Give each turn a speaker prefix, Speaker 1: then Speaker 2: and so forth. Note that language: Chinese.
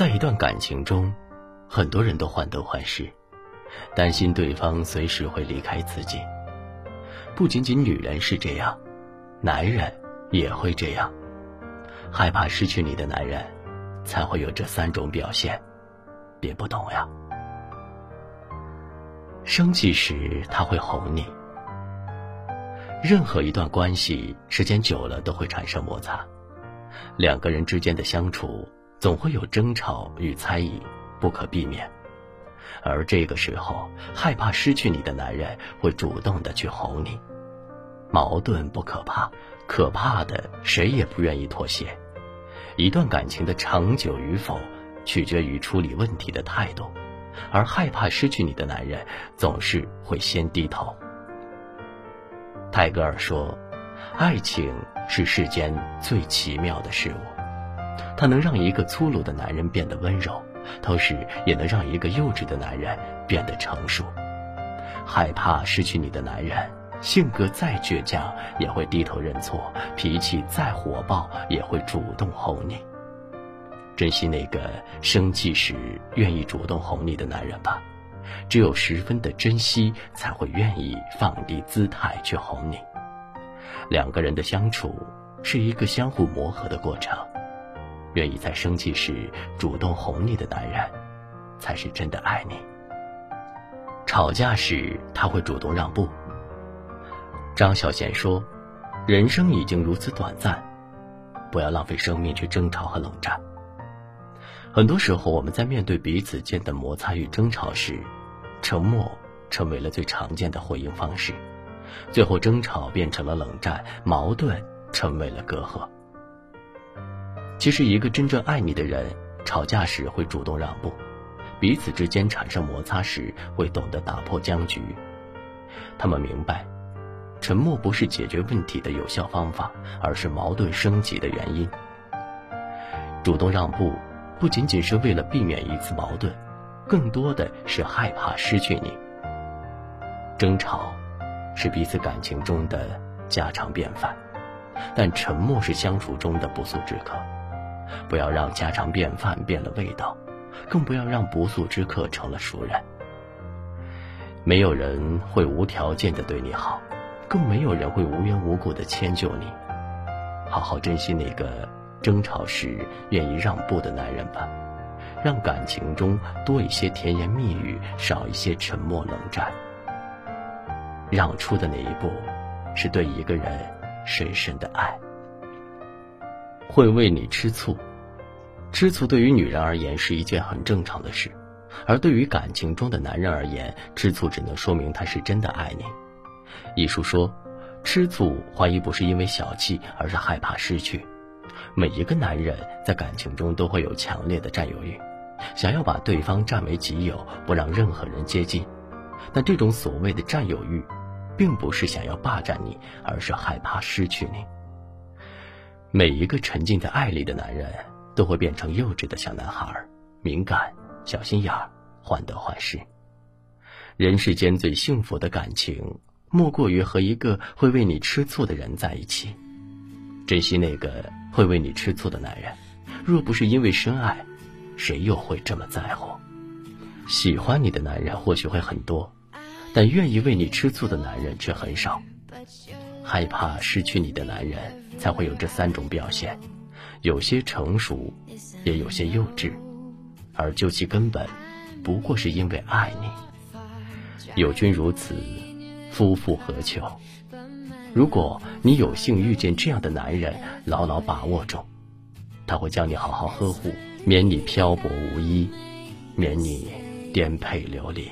Speaker 1: 在一段感情中，很多人都患得患失，担心对方随时会离开自己。不仅仅女人是这样，男人也会这样。害怕失去你的男人，才会有这三种表现。别不懂呀。生气时他会哄你。任何一段关系，时间久了都会产生摩擦，两个人之间的相处总会有争吵与猜疑，不可避免。而这个时候，害怕失去你的男人会主动的去哄你。矛盾不可怕，可怕的谁也不愿意妥协。一段感情的长久与否，取决于处理问题的态度，而害怕失去你的男人总是会先低头。泰戈尔说：“爱情是世间最奇妙的事物，它能让一个粗鲁的男人变得温柔，同时也能让一个幼稚的男人变得成熟。害怕失去你的男人，性格再倔强也会低头认错，脾气再火爆也会主动哄你。珍惜那个生气时愿意主动哄你的男人吧。”只有十分的珍惜，才会愿意放低姿态去哄你。两个人的相处是一个相互磨合的过程，愿意在生气时主动哄你的男人，才是真的爱你。吵架时他会主动让步。张小娴说：“人生已经如此短暂，不要浪费生命去争吵和冷战。”很多时候，我们在面对彼此间的摩擦与争吵时，沉默成为了最常见的回应方式，最后争吵变成了冷战，矛盾成为了隔阂。其实，一个真正爱你的人，吵架时会主动让步，彼此之间产生摩擦时会懂得打破僵局。他们明白，沉默不是解决问题的有效方法，而是矛盾升级的原因。主动让步，不仅仅是为了避免一次矛盾。更多的是害怕失去你。争吵是彼此感情中的家常便饭，但沉默是相处中的不速之客。不要让家常便饭变了味道，更不要让不速之客成了熟人。没有人会无条件的对你好，更没有人会无缘无故的迁就你。好好珍惜那个争吵时愿意让步的男人吧。让感情中多一些甜言蜜语，少一些沉默冷战。让出的那一步，是对一个人深深的爱。会为你吃醋，吃醋对于女人而言是一件很正常的事，而对于感情中的男人而言，吃醋只能说明他是真的爱你。一书说，吃醋怀疑不是因为小气，而是害怕失去。每一个男人在感情中都会有强烈的占有欲。想要把对方占为己有，不让任何人接近，但这种所谓的占有欲，并不是想要霸占你，而是害怕失去你。每一个沉浸在爱里的男人，都会变成幼稚的小男孩，敏感、小心眼儿、患得患失。人世间最幸福的感情，莫过于和一个会为你吃醋的人在一起。珍惜那个会为你吃醋的男人，若不是因为深爱。谁又会这么在乎？喜欢你的男人或许会很多，但愿意为你吃醋的男人却很少。害怕失去你的男人，才会有这三种表现：有些成熟，也有些幼稚。而究其根本，不过是因为爱你。有君如此，夫复何求？如果你有幸遇见这样的男人，牢牢把握住，他会将你好好呵护。免你漂泊无依，免你颠沛流离。